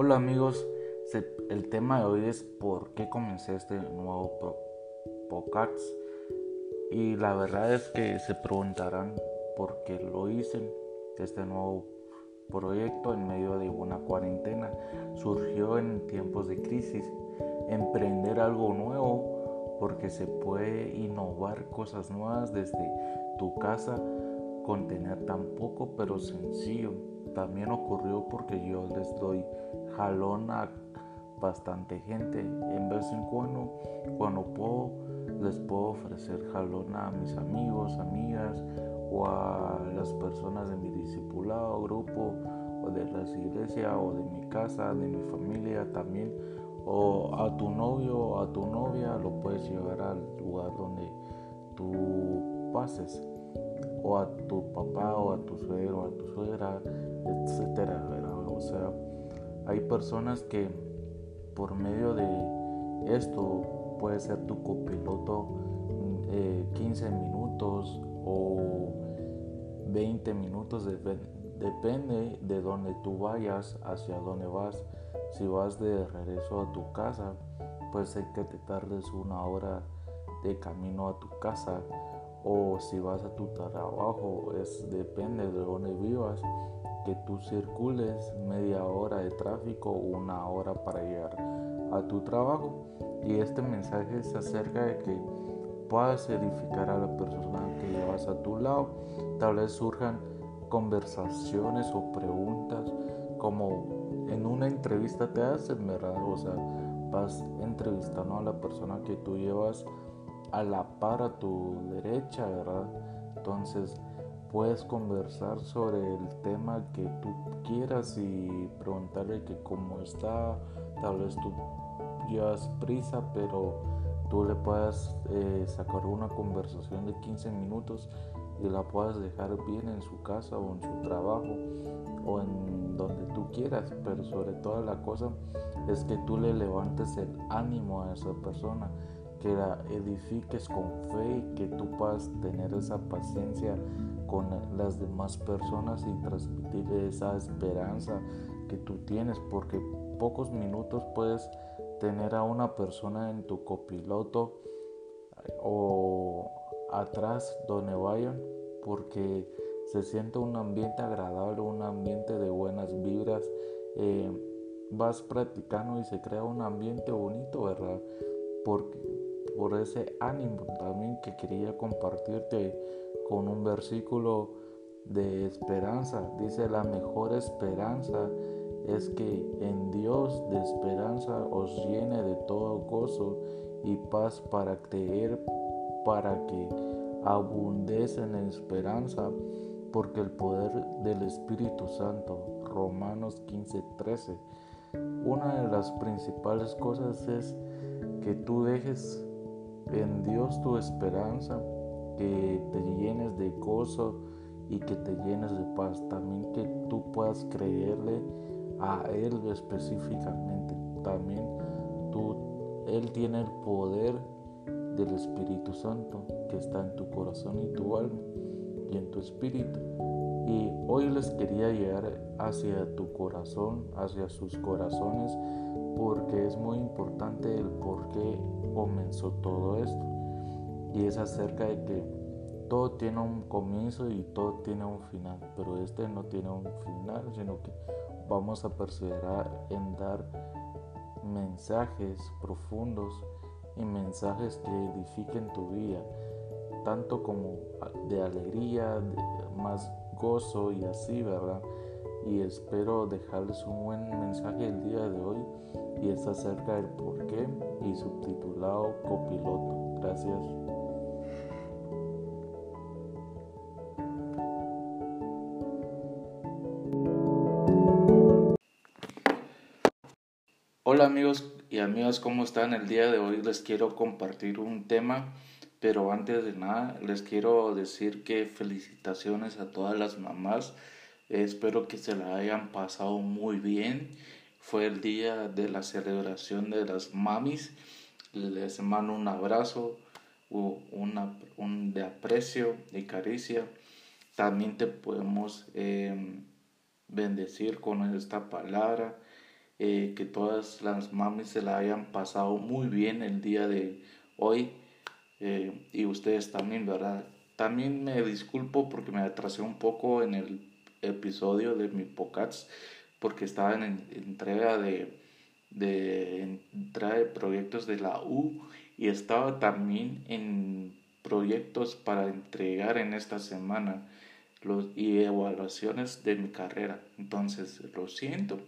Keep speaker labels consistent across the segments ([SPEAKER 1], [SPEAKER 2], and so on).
[SPEAKER 1] Hola amigos, el tema de hoy es por qué comencé este nuevo podcast y la verdad es que se preguntarán por qué lo hice este nuevo proyecto en medio de una cuarentena. Surgió en tiempos de crisis. Emprender algo nuevo porque se puede innovar cosas nuevas desde tu casa con tener tan poco pero sencillo. También ocurrió porque yo les doy jalón a bastante gente. En vez en cuando, cuando puedo, les puedo ofrecer jalón a mis amigos, amigas o a las personas de mi discipulado, grupo o de la iglesia o de mi casa, de mi familia también. O a tu novio o a tu novia lo puedes llevar al lugar donde tú pases o a tu papá o a tu suegro o a tu suegra, etcétera, O sea, hay personas que por medio de esto puede ser tu copiloto 15 eh, minutos o 20 minutos, depende de donde tú vayas, hacia dónde vas. Si vas de regreso a tu casa, puede ser que te tardes una hora de camino a tu casa. O si vas a tu trabajo, es depende de dónde vivas que tú circules media hora de tráfico o una hora para llegar a tu trabajo. Y este mensaje es acerca de que puedas edificar a la persona que llevas a tu lado. Tal vez surjan conversaciones o preguntas como en una entrevista te hacen, ¿verdad? O sea, vas entrevistando a la persona que tú llevas a la par a tu derecha, ¿verdad? Entonces, puedes conversar sobre el tema que tú quieras y preguntarle que cómo está, tal vez tú llevas prisa, pero tú le puedas eh, sacar una conversación de 15 minutos y la puedas dejar bien en su casa o en su trabajo o en donde tú quieras, pero sobre todo la cosa es que tú le levantes el ánimo a esa persona, que la edifiques con fe y que tú puedas tener esa paciencia con las demás personas y transmitirle esa esperanza que tú tienes, porque pocos minutos puedes tener a una persona en tu copiloto o atrás donde vayan, porque se siente un ambiente agradable, un ambiente de buenas vibras. Eh, vas practicando y se crea un ambiente bonito, ¿verdad? Porque, por ese ánimo también que quería compartirte con un versículo de esperanza. Dice, la mejor esperanza es que en Dios de esperanza os llene de todo gozo y paz para creer, para que abundéis en esperanza, porque el poder del Espíritu Santo, Romanos 15, 13. Una de las principales cosas es que tú dejes en Dios tu esperanza que te llenes de gozo y que te llenes de paz. También que tú puedas creerle a Él específicamente. También tú, Él tiene el poder del Espíritu Santo que está en tu corazón y tu alma y en tu espíritu. Y hoy les quería llegar hacia tu corazón, hacia sus corazones, porque es muy importante el por qué comenzó todo esto y es acerca de que todo tiene un comienzo y todo tiene un final, pero este no tiene un final, sino que vamos a perseverar en dar mensajes profundos y mensajes que edifiquen tu vida, tanto como de alegría, más gozo y así, ¿verdad? Y espero dejarles un buen mensaje el día de hoy y es acerca del por qué y subtitulado copiloto. Gracias. Hola amigos y amigas, ¿cómo están? El día de hoy les quiero compartir un tema, pero antes de nada les quiero decir que felicitaciones a todas las mamás. Espero que se la hayan pasado muy bien. Fue el día de la celebración de las mamis. Les mando un abrazo, una, un de aprecio y caricia. También te podemos eh, bendecir con esta palabra Eh, que todas las mamis se la hayan pasado muy bien el día de hoy. Eh, y ustedes también, ¿verdad? También me disculpo porque me atrasé un poco en el episodio de mi podcast porque estaba en entrega de, de entrega de proyectos de la U y estaba también en proyectos para entregar en esta semana los, y evaluaciones de mi carrera. Entonces, lo siento.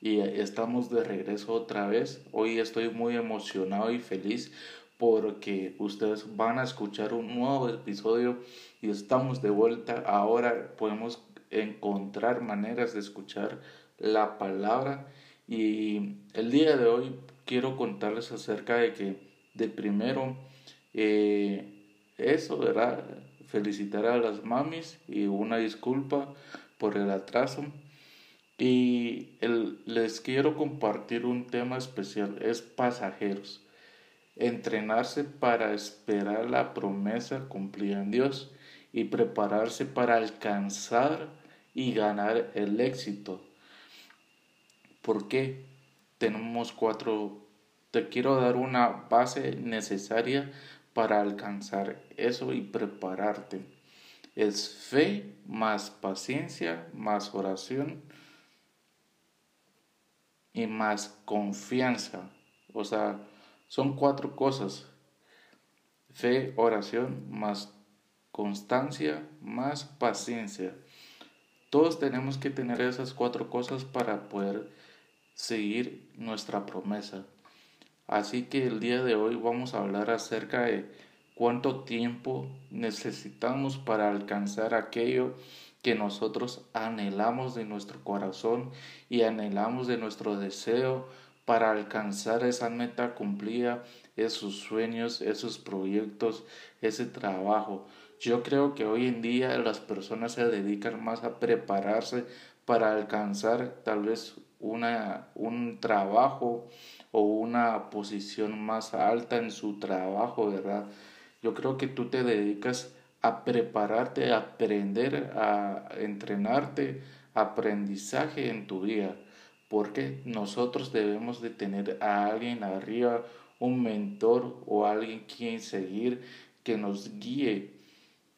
[SPEAKER 1] Y estamos de regreso otra vez. Hoy estoy muy emocionado y feliz porque ustedes van a escuchar un nuevo episodio y estamos de vuelta. Ahora podemos encontrar maneras de escuchar la palabra y el día de hoy quiero contarles acerca de que de primero eh, eso, ¿verdad? Felicitar a las mamis y una disculpa por el atraso. Y les quiero compartir un tema especial, es pasajeros entrenarse para esperar la promesa cumplida en Dios y prepararse para alcanzar y ganar el éxito. ¿Por qué? Tenemos cuatro, te quiero dar una base necesaria para alcanzar eso y prepararte. Es fe más paciencia más oración y más confianza. O sea, son cuatro cosas. Fe, oración, más constancia, más paciencia. Todos tenemos que tener esas cuatro cosas para poder seguir nuestra promesa. Así que el día de hoy vamos a hablar acerca de cuánto tiempo necesitamos para alcanzar aquello que nosotros anhelamos de nuestro corazón y anhelamos de nuestro deseo para alcanzar esa meta cumplida, esos sueños, esos proyectos, ese trabajo. Yo creo que hoy en día las personas se dedican más a prepararse para alcanzar tal vez una, un trabajo o una posición más alta en su trabajo, ¿verdad? Yo creo que tú te dedicas a prepararte, a aprender, a entrenarte, aprendizaje en tu vida porque nosotros debemos de tener a alguien arriba, un mentor o alguien quien seguir que nos guíe.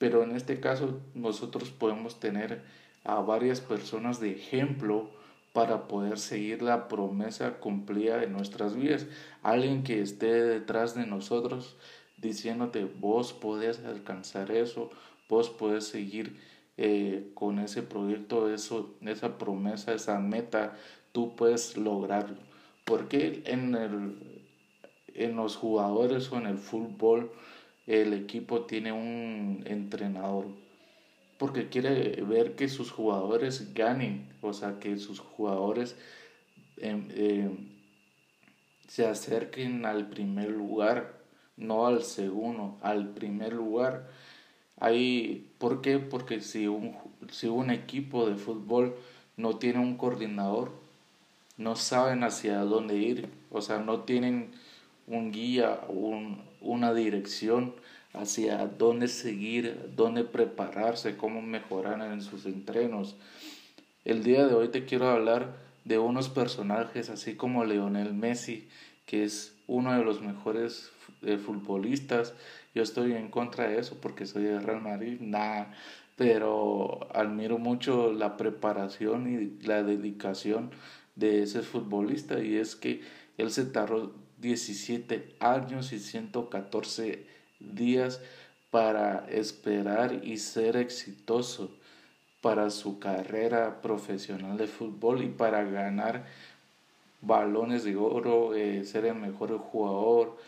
[SPEAKER 1] Pero en este caso nosotros podemos tener a varias personas de ejemplo para poder seguir la promesa cumplida de nuestras vidas. Alguien que esté detrás de nosotros diciéndote, vos podés alcanzar eso, vos podés seguir eh, con ese proyecto, eso, esa promesa, esa meta tú puedes lograrlo. Porque en, el, en los jugadores o en el fútbol el equipo tiene un entrenador? Porque quiere ver que sus jugadores ganen, o sea, que sus jugadores em, em, se acerquen al primer lugar, no al segundo, al primer lugar. Ahí, ¿Por qué? Porque si un, si un equipo de fútbol no tiene un coordinador, no saben hacia dónde ir, o sea, no tienen un guía, un, una dirección hacia dónde seguir, dónde prepararse, cómo mejorar en sus entrenos. El día de hoy te quiero hablar de unos personajes así como Leonel Messi, que es uno de los mejores eh, futbolistas. Yo estoy en contra de eso porque soy de Real Madrid, nada, pero admiro mucho la preparación y la dedicación de ese futbolista y es que él se tardó 17 años y 114 días para esperar y ser exitoso para su carrera profesional de fútbol y para ganar balones de oro, eh, ser el mejor jugador.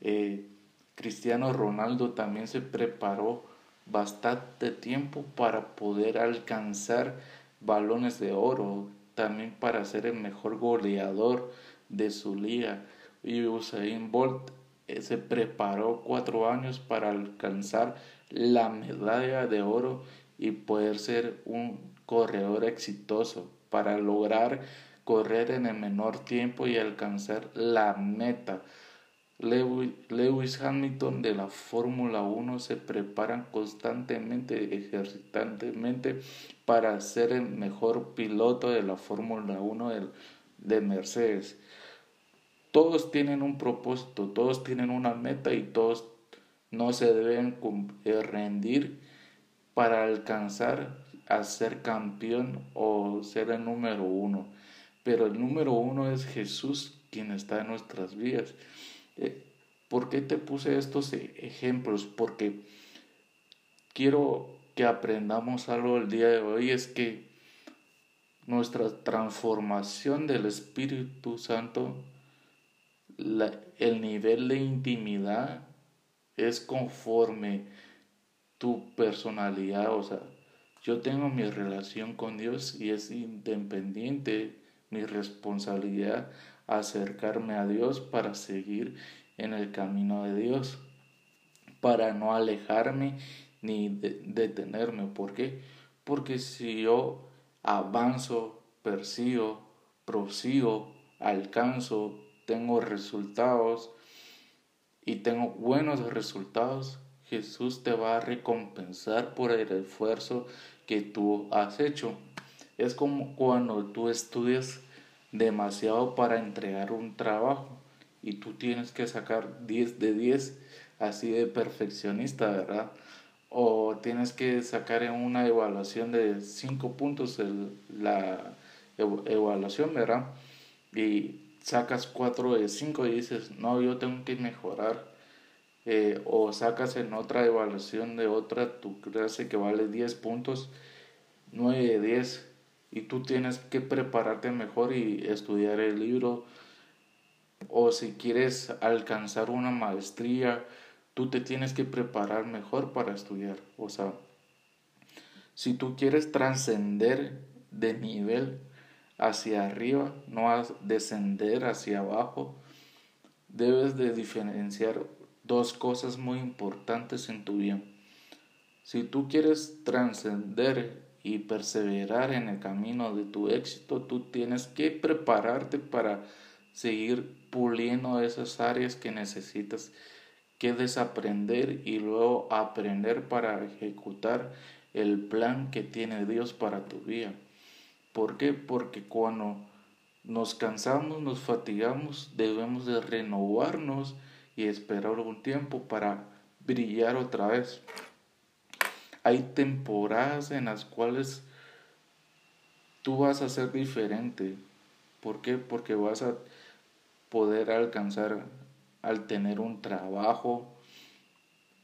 [SPEAKER 1] Eh, Cristiano Ronaldo también se preparó bastante tiempo para poder alcanzar balones de oro, también para ser el mejor goleador de su liga. Y Usain Bolt eh, se preparó cuatro años para alcanzar la medalla de oro y poder ser un corredor exitoso para lograr correr en el menor tiempo y alcanzar la meta. Lewis Hamilton de la Fórmula 1 se preparan constantemente, ejercitantemente para ser el mejor piloto de la Fórmula 1 del de Mercedes. Todos tienen un propósito, todos tienen una meta y todos no se deben rendir para alcanzar a ser campeón o ser el número uno. Pero el número uno es Jesús quien está en nuestras vidas. Eh, ¿Por qué te puse estos e-, ejemplos? Porque quiero que aprendamos algo el día de hoy, es que nuestra transformación del Espíritu Santo, el nivel de intimidad es conforme tu personalidad, o sea, yo tengo mi relación con Dios y es independiente mi responsabilidad acercarme a Dios para seguir en el camino de Dios, para no alejarme ni detenerme. ¿Por qué? Porque si yo avanzo, persigo, prosigo, alcanzo, tengo resultados y tengo buenos resultados, Jesús te va a recompensar por el esfuerzo que tú has hecho. Es como cuando tú estudias demasiado para entregar un trabajo y tú tienes que sacar 10 de 10 así de perfeccionista, ¿verdad? O tienes que sacar en una evaluación de 5 puntos la evaluación, ¿verdad? Y sacas 4 de 5 y dices, no, yo tengo que mejorar. Eh, o sacas en otra evaluación de otra tu clase que vale 10 puntos, 9 de 10 y tú tienes que prepararte mejor y estudiar el libro. O si quieres alcanzar una maestría, tú te tienes que preparar mejor para estudiar. O sea, si tú quieres trascender de nivel hacia arriba, no descender hacia abajo, debes de diferenciar dos cosas muy importantes en tu vida. Si tú quieres trascender y perseverar en el camino de tu éxito, tú tienes que prepararte para seguir puliendo esas áreas que necesitas que desaprender y luego aprender para ejecutar el plan que tiene Dios para tu vida. ¿Por qué? Porque cuando nos cansamos, nos fatigamos, debemos de renovarnos y esperar un tiempo para brillar otra vez. Hay temporadas en las cuales tú vas a ser diferente. ¿Por qué? Porque vas a poder alcanzar al tener un trabajo.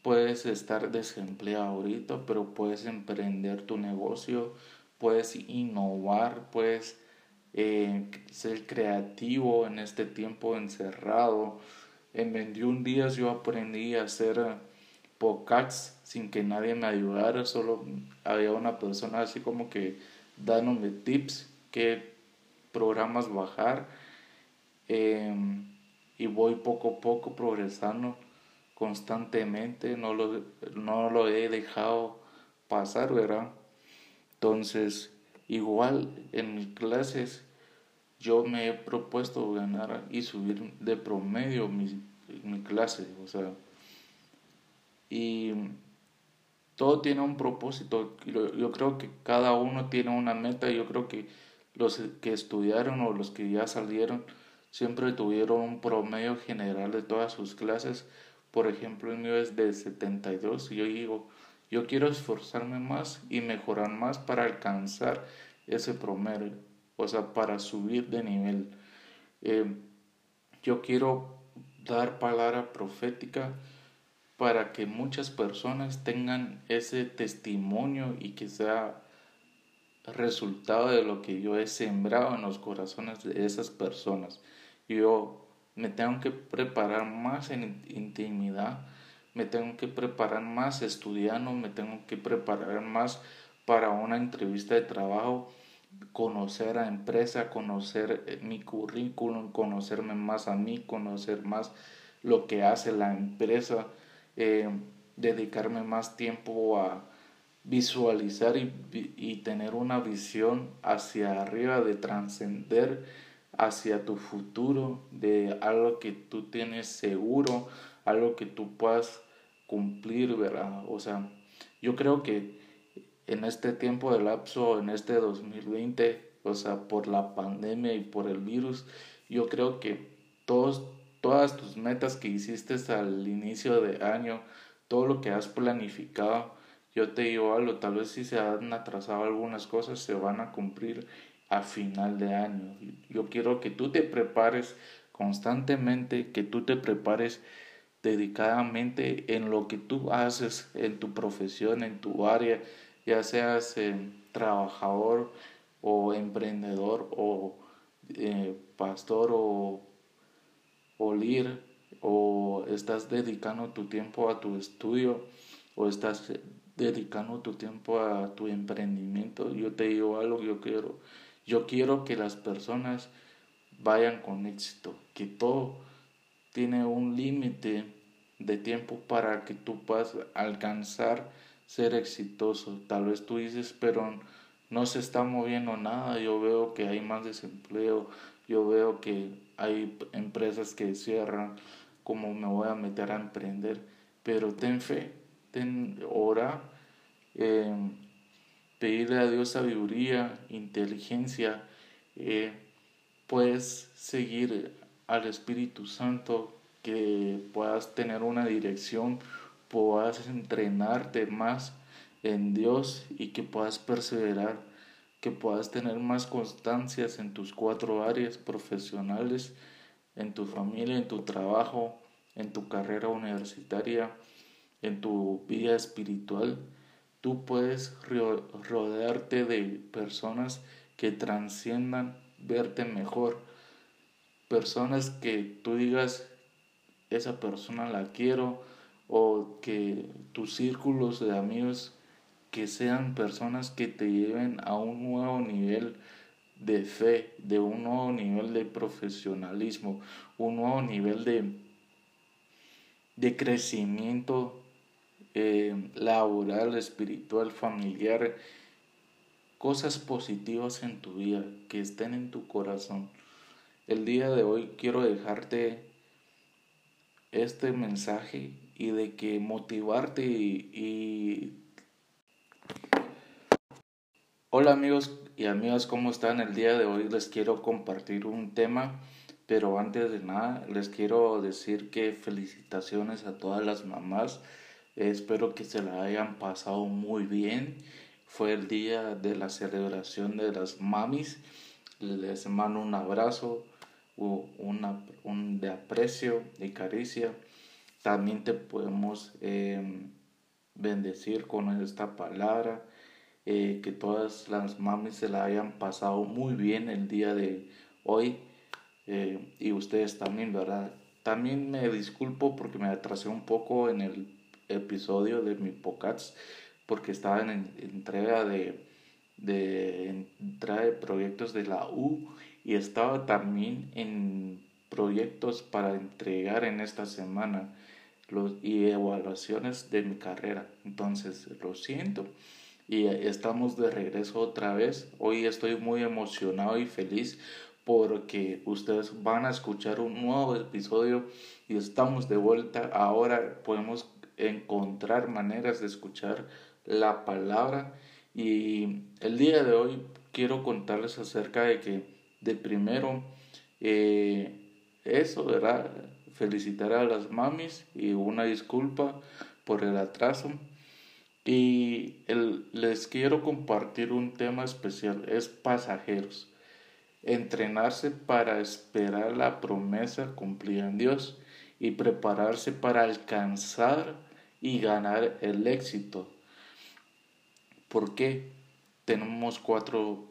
[SPEAKER 1] Puedes estar desempleado ahorita, pero puedes emprender tu negocio, puedes innovar, puedes eh, ser creativo en este tiempo encerrado. En 21 días yo aprendí a hacer podcasts sin que nadie me ayudara, solo había una persona así como que dándome tips, qué programas bajar em, y voy poco a poco progresando constantemente, no lo, no lo he dejado pasar, ¿verdad? Entonces, igual en mis clases yo me he propuesto ganar y subir de promedio mi, mi clase, o sea, y todo tiene un propósito. Yo creo que cada uno tiene una meta. Yo creo que los que estudiaron o los que ya salieron siempre tuvieron un promedio general de todas sus clases. Por ejemplo, el mío es de 72 y yo digo, yo quiero esforzarme más y mejorar más para alcanzar ese promedio, o sea, para subir de nivel. Eh, yo quiero dar palabra profética para que muchas personas tengan ese testimonio y que sea resultado de lo que yo he sembrado en los corazones de esas personas. Yo me tengo que preparar más en intimidad, me tengo que preparar más estudiando, me tengo que preparar más para una entrevista de trabajo, conocer a empresa, conocer eh, mi currículum, conocerme más a mí, conocer más lo que hace la empresa eh, dedicarme más tiempo a visualizar y, tener una visión hacia arriba, de trascender hacia tu futuro, de algo que tú tienes seguro, algo que tú puedas cumplir, ¿verdad? O sea, yo creo que en este tiempo de lapso, en este 2020, o sea, por la pandemia y por el virus, yo creo que todos, todas tus metas que hiciste al inicio de año, todo lo que has planificado, yo te digo algo, tal vez si se han atrasado algunas cosas, se van a cumplir a final de año. Yo quiero que tú te prepares constantemente, que tú te prepares dedicadamente en lo que tú haces, en tu profesión, en tu área, ya seas eh, trabajador o emprendedor o eh, pastor o, o líder o estás dedicando tu tiempo a tu estudio o estás dedicando tu tiempo a tu emprendimiento. Yo te digo algo, yo quiero, yo quiero que las personas vayan con éxito, que todo tiene un límite de tiempo para que tú puedas alcanzar ser exitoso. Tal vez tú dices, pero no se está moviendo nada, yo veo que hay más desempleo, yo veo que hay empresas que cierran, como me voy a meter a emprender, pero ten fe, ten ora, eh, pedirle a Dios sabiduría, inteligencia, eh, puedes seguir al Espíritu Santo, que puedas tener una dirección, puedas entrenarte más en Dios y que puedas perseverar, que puedas tener más constancias en tus cuatro áreas profesionales, en tu familia, en tu trabajo, en tu carrera universitaria, en tu vida espiritual. Tú puedes rodearte de personas que transciendan verte mejor. Personas que tú digas, esa persona la quiero, o que tus círculos de amigos que sean personas que te lleven a un nuevo nivel de fe, de un nuevo nivel de profesionalismo, un nuevo nivel de, de crecimiento eh, laboral, espiritual, familiar, cosas positivas en tu vida que estén en tu corazón. El día de hoy quiero dejarte este mensaje y de que motivarte y, Hola amigos y amigas, ¿cómo están? El día de hoy les quiero compartir un tema, pero antes de nada les quiero decir que felicitaciones a todas las mamás. Espero que se la hayan pasado muy bien. Fue el día de la celebración de las mamis. Les mando un abrazo, un de aprecio y caricia. También te podemos em, bendecir con esta palabra. Eh, que todas las mamis se la hayan pasado muy bien el día de hoy. Eh, y ustedes también, ¿verdad? También me disculpo porque me atrasé un poco en el episodio de mi podcast porque estaba en entrega de, de entrega de proyectos de la U y estaba también en proyectos para entregar en esta semana los, y evaluaciones de mi carrera. Entonces, lo siento. Y estamos de regreso otra vez. Hoy estoy muy emocionado y feliz porque ustedes van a escuchar un nuevo episodio y estamos de vuelta. Ahora podemos encontrar maneras de escuchar la palabra. Y el día de hoy quiero contarles acerca de que, de primero, eh, eso, ¿verdad? felicitar a las mamis y una disculpa por el atraso. Y les quiero compartir un tema especial, es pasajeros. Entrenarse para esperar la promesa cumplida en Dios y prepararse para alcanzar y ganar el éxito. ¿Por qué? Tenemos cuatro,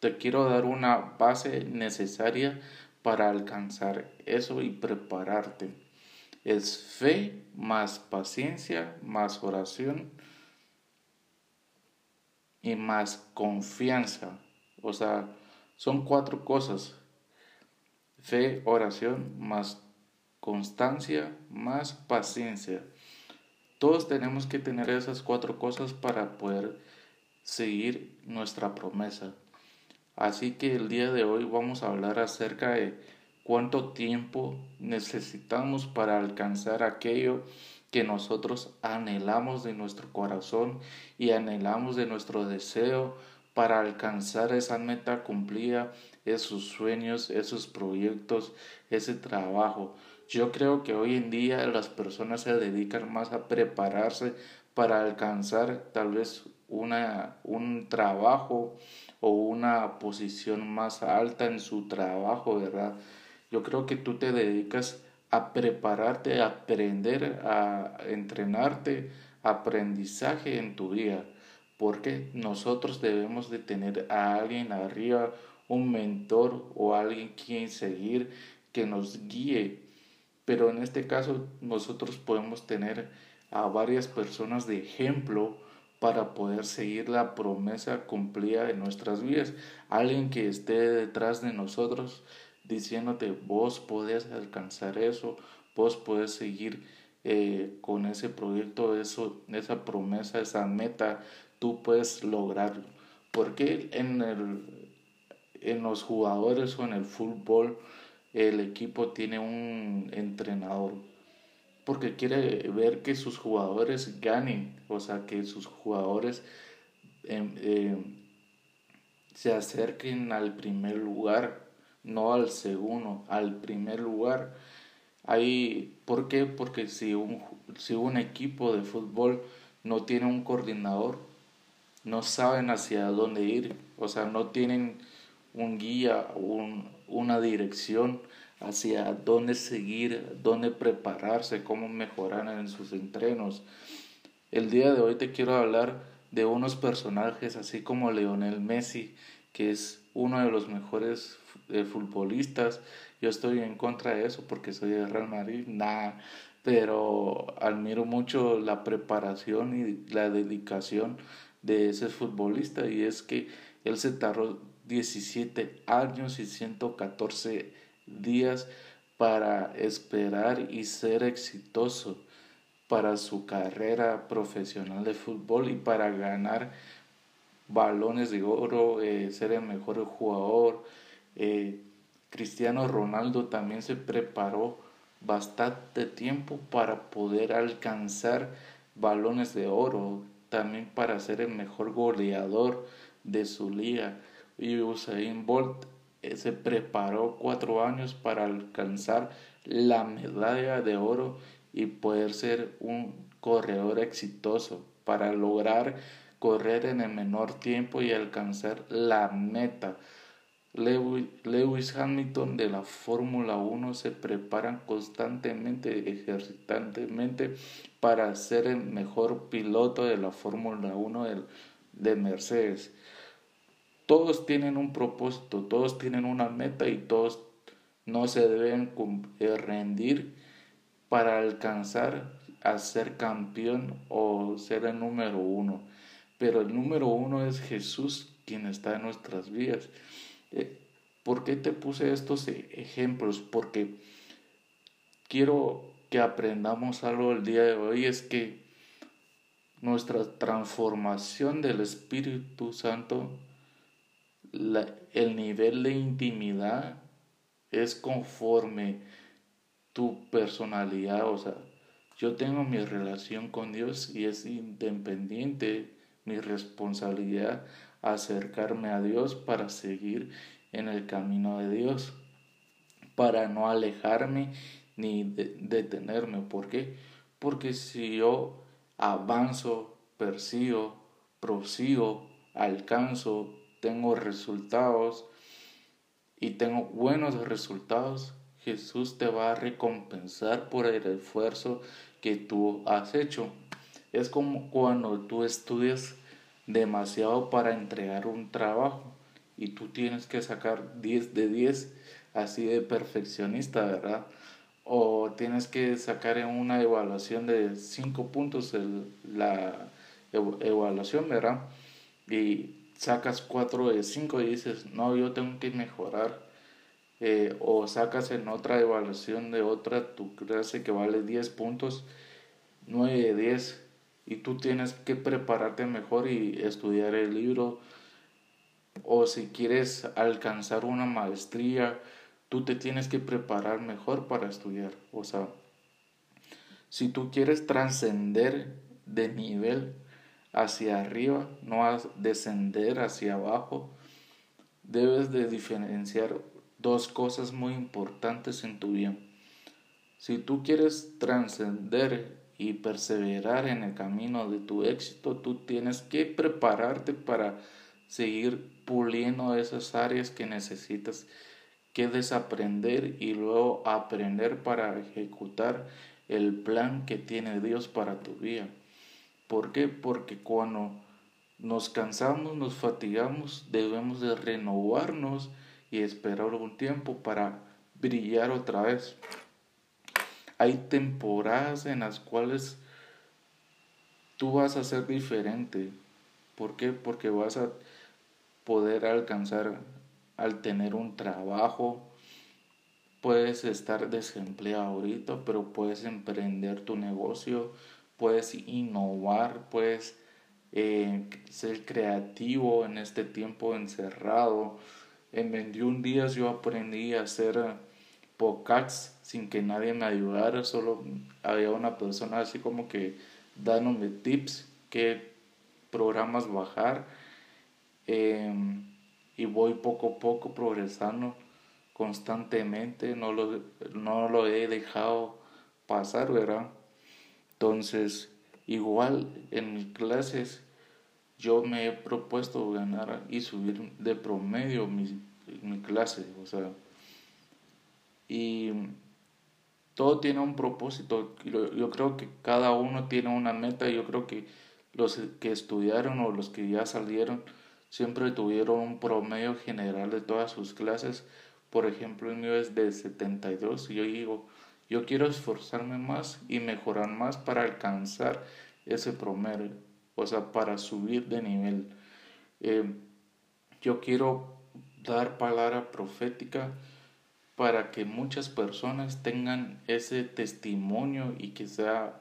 [SPEAKER 1] te quiero dar una base necesaria para alcanzar eso y prepararte. Es fe más paciencia más oración y más confianza. O sea, son cuatro cosas. Fe, oración, más constancia, más paciencia. Todos tenemos que tener esas cuatro cosas para poder seguir nuestra promesa. Así que el día de hoy vamos a hablar acerca de cuánto tiempo necesitamos para alcanzar aquello que nosotros anhelamos de nuestro corazón y anhelamos de nuestro deseo para alcanzar esa meta cumplida, esos sueños, esos proyectos, ese trabajo. Yo creo que hoy en día las personas se dedican más a prepararse para alcanzar tal vez una, un trabajo o una posición más alta en su trabajo, ¿verdad? Yo creo que tú te dedicas a prepararte, a aprender, a entrenarte, aprendizaje en tu vida, porque nosotros debemos de tener a alguien arriba, un mentor o alguien quien seguir que nos guíe. Pero en este caso nosotros podemos tener a varias personas de ejemplo para poder seguir la promesa cumplida en nuestras vidas. Alguien que esté detrás de nosotros diciéndote, vos podés alcanzar eso, vos podés seguir eh, con ese proyecto, eso, esa promesa, esa meta, tú puedes lograrlo. Porque en, el, en los jugadores o en el fútbol el equipo tiene un entrenador? Porque quiere ver que sus jugadores ganen, o sea, que sus jugadores em, em, se acerquen al primer lugar no al segundo, al primer lugar. Ahí, ¿Por qué? Porque si un, si un equipo de fútbol no tiene un coordinador, no saben hacia dónde ir, o sea, no tienen un guía, un, una dirección hacia dónde seguir, dónde prepararse, cómo mejorar en sus entrenos. El día de hoy te quiero hablar de unos personajes así como Leonel Messi, que es uno de los mejores de futbolistas. Yo estoy en contra de eso porque soy de Real Madrid, nada, pero admiro mucho la preparación y la dedicación de ese futbolista y es que él se tardó 17 años y 114 días para esperar y ser exitoso para su carrera profesional de fútbol y para ganar balones de oro, eh, ser el mejor jugador, eh, Cristiano Ronaldo también se preparó bastante tiempo para poder alcanzar balones de oro, también para ser el mejor goleador de su liga. Y Usain Bolt se preparó cuatro años para alcanzar la medalla de oro y poder ser un corredor exitoso, para lograr correr en el menor tiempo y alcanzar la meta. Lewis Hamilton de la Fórmula 1 se preparan constantemente, ejercitantemente para ser el mejor piloto de la Fórmula 1 de, Mercedes. Todos tienen un propósito, todos tienen una meta y todos no se deben eh, rendir para alcanzar a ser campeón o ser el número uno. Pero el número uno es Jesús quien está en nuestras vidas. Eh, ¿Por qué te puse estos e-, ejemplos? Porque quiero que aprendamos algo el día de hoy, es que nuestra transformación del Espíritu Santo, el nivel de intimidad es conforme tu personalidad, o sea, yo tengo mi relación con Dios y es independiente mi responsabilidad acercarme a Dios para seguir en el camino de Dios, para no alejarme ni detenerme. ¿Por qué? Porque si yo avanzo, persigo, prosigo, alcanzo, tengo resultados y tengo buenos resultados, Jesús te va a recompensar por el esfuerzo que tú has hecho. Es como cuando tú estudias demasiado para entregar un trabajo y tú tienes que sacar 10 de 10 así de perfeccionista, ¿verdad? O tienes que sacar en una evaluación de 5 puntos la evaluación, ¿verdad? Y sacas 4 de 5 y dices, no, yo tengo que mejorar. Eh, o sacas en otra evaluación de otra tu clase que vale 10 puntos, 9 de 10 y tú tienes que prepararte mejor y estudiar el libro o si quieres alcanzar una maestría, tú te tienes que preparar mejor para estudiar. O sea, si tú quieres trascender de nivel, hacia arriba, no a descender hacia abajo. Debes de diferenciar dos cosas muy importantes en tu vida. Si tú quieres trascender y perseverar en el camino de tu éxito, tú tienes que prepararte para seguir puliendo esas áreas que necesitas que desaprender y luego aprender para ejecutar el plan que tiene Dios para tu vida. ¿Por qué? Porque cuando nos cansamos, nos fatigamos, debemos de renovarnos y esperar un tiempo para brillar otra vez. Hay temporadas en las cuales tú vas a ser diferente. ¿Por qué? Porque vas a poder alcanzar al tener un trabajo. Puedes estar desempleado ahorita, pero puedes emprender tu negocio, puedes innovar, puedes eh, ser creativo en este tiempo encerrado. En 21 días yo aprendí a hacer podcasts sin que nadie me ayudara, solo había una persona así como que dándome tips, qué programas bajar. Em, y voy poco a poco progresando constantemente, no lo, no lo he dejado pasar, ¿verdad? Entonces, igual en mis clases yo me he propuesto ganar y subir de promedio mi, mi clase, o sea, y todo tiene un propósito. Yo creo que cada uno tiene una meta. Yo creo que los que estudiaron o los que ya salieron siempre tuvieron un promedio general de todas sus clases. Por ejemplo, el mío es de 72 y yo digo, yo quiero esforzarme más y mejorar más para alcanzar ese promedio, o sea, para subir de nivel. Eh, yo quiero dar palabra profética para que muchas personas tengan ese testimonio y que sea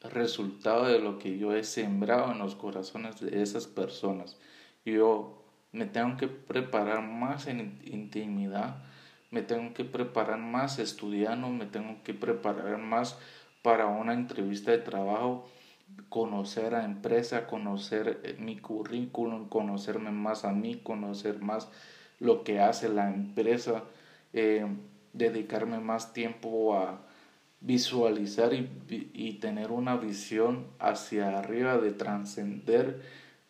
[SPEAKER 1] resultado de lo que yo he sembrado en los corazones de esas personas. Yo me tengo que preparar más en intimidad me tengo que preparar más estudiando, me tengo que preparar más para una entrevista de trabajo, conocer a empresa, conocer eh, mi currículum, conocerme más a mí, conocer más lo que hace la empresa, eh, dedicarme más tiempo a visualizar y, y tener una visión hacia arriba de trascender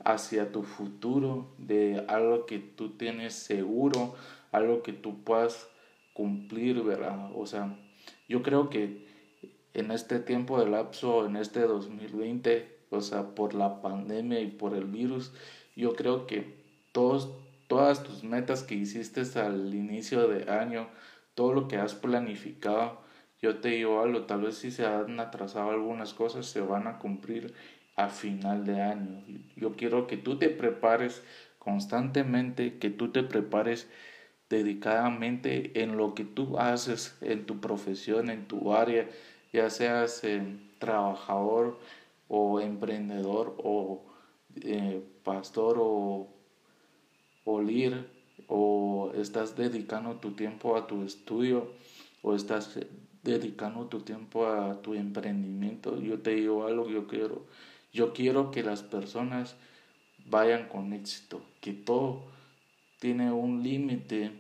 [SPEAKER 1] hacia tu futuro, de algo que tú tienes seguro, algo que tú puedas cumplir, ¿verdad? O sea, yo creo que en este tiempo de lapso, en este 2020, o sea, por la pandemia y por el virus, yo creo que todos, todas tus metas que hiciste al inicio de año, todo lo que has planificado, yo te digo algo, tal vez si se han atrasado algunas cosas, se van a cumplir a final de año. Yo quiero que tú te prepares constantemente, que tú te prepares dedicadamente en lo que tú haces, en tu profesión, en tu área, ya seas eh, trabajador o emprendedor o eh, pastor o, o líder o estás dedicando tu tiempo a tu estudio o estás dedicando tu tiempo a tu emprendimiento, yo te digo algo, yo quiero, yo quiero que las personas vayan con éxito, que todo tiene un límite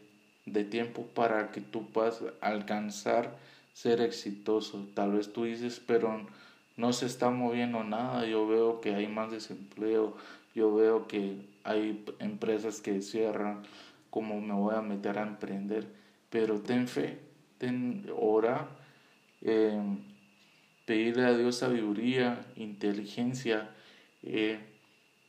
[SPEAKER 1] de tiempo para que tú puedas alcanzar ser exitoso. Tal vez tú dices, pero no se está moviendo nada, yo veo que hay más desempleo, yo veo que hay empresas que cierran, como me voy a meter a emprender, pero ten fe, ten ora, eh, pedirle a Dios sabiduría, inteligencia, eh,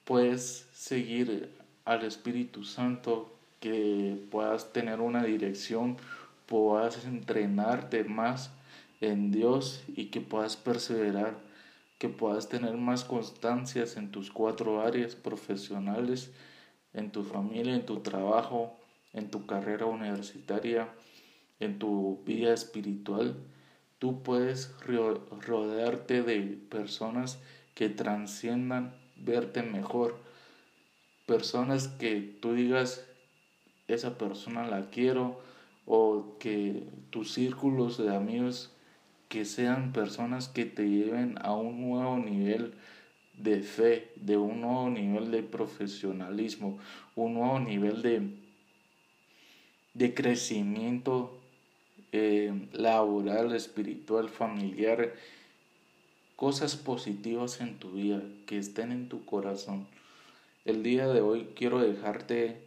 [SPEAKER 1] puedes seguir al Espíritu Santo, que puedas tener una dirección, puedas entrenarte más en Dios y que puedas perseverar, que puedas tener más constancias en tus cuatro áreas profesionales, en tu familia, en tu trabajo, en tu carrera universitaria, en tu vida espiritual. Tú puedes rodearte de personas que transciendan verte mejor personas que tú digas, esa persona la quiero, o que tus círculos de amigos que sean personas que te lleven a un nuevo nivel de fe, de un nuevo nivel de profesionalismo, un nuevo nivel de, de crecimiento eh, laboral, espiritual, familiar, cosas positivas en tu vida que estén en tu corazón. El día de hoy quiero dejarte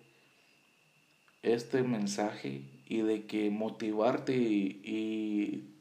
[SPEAKER 1] este mensaje y de que motivarte y,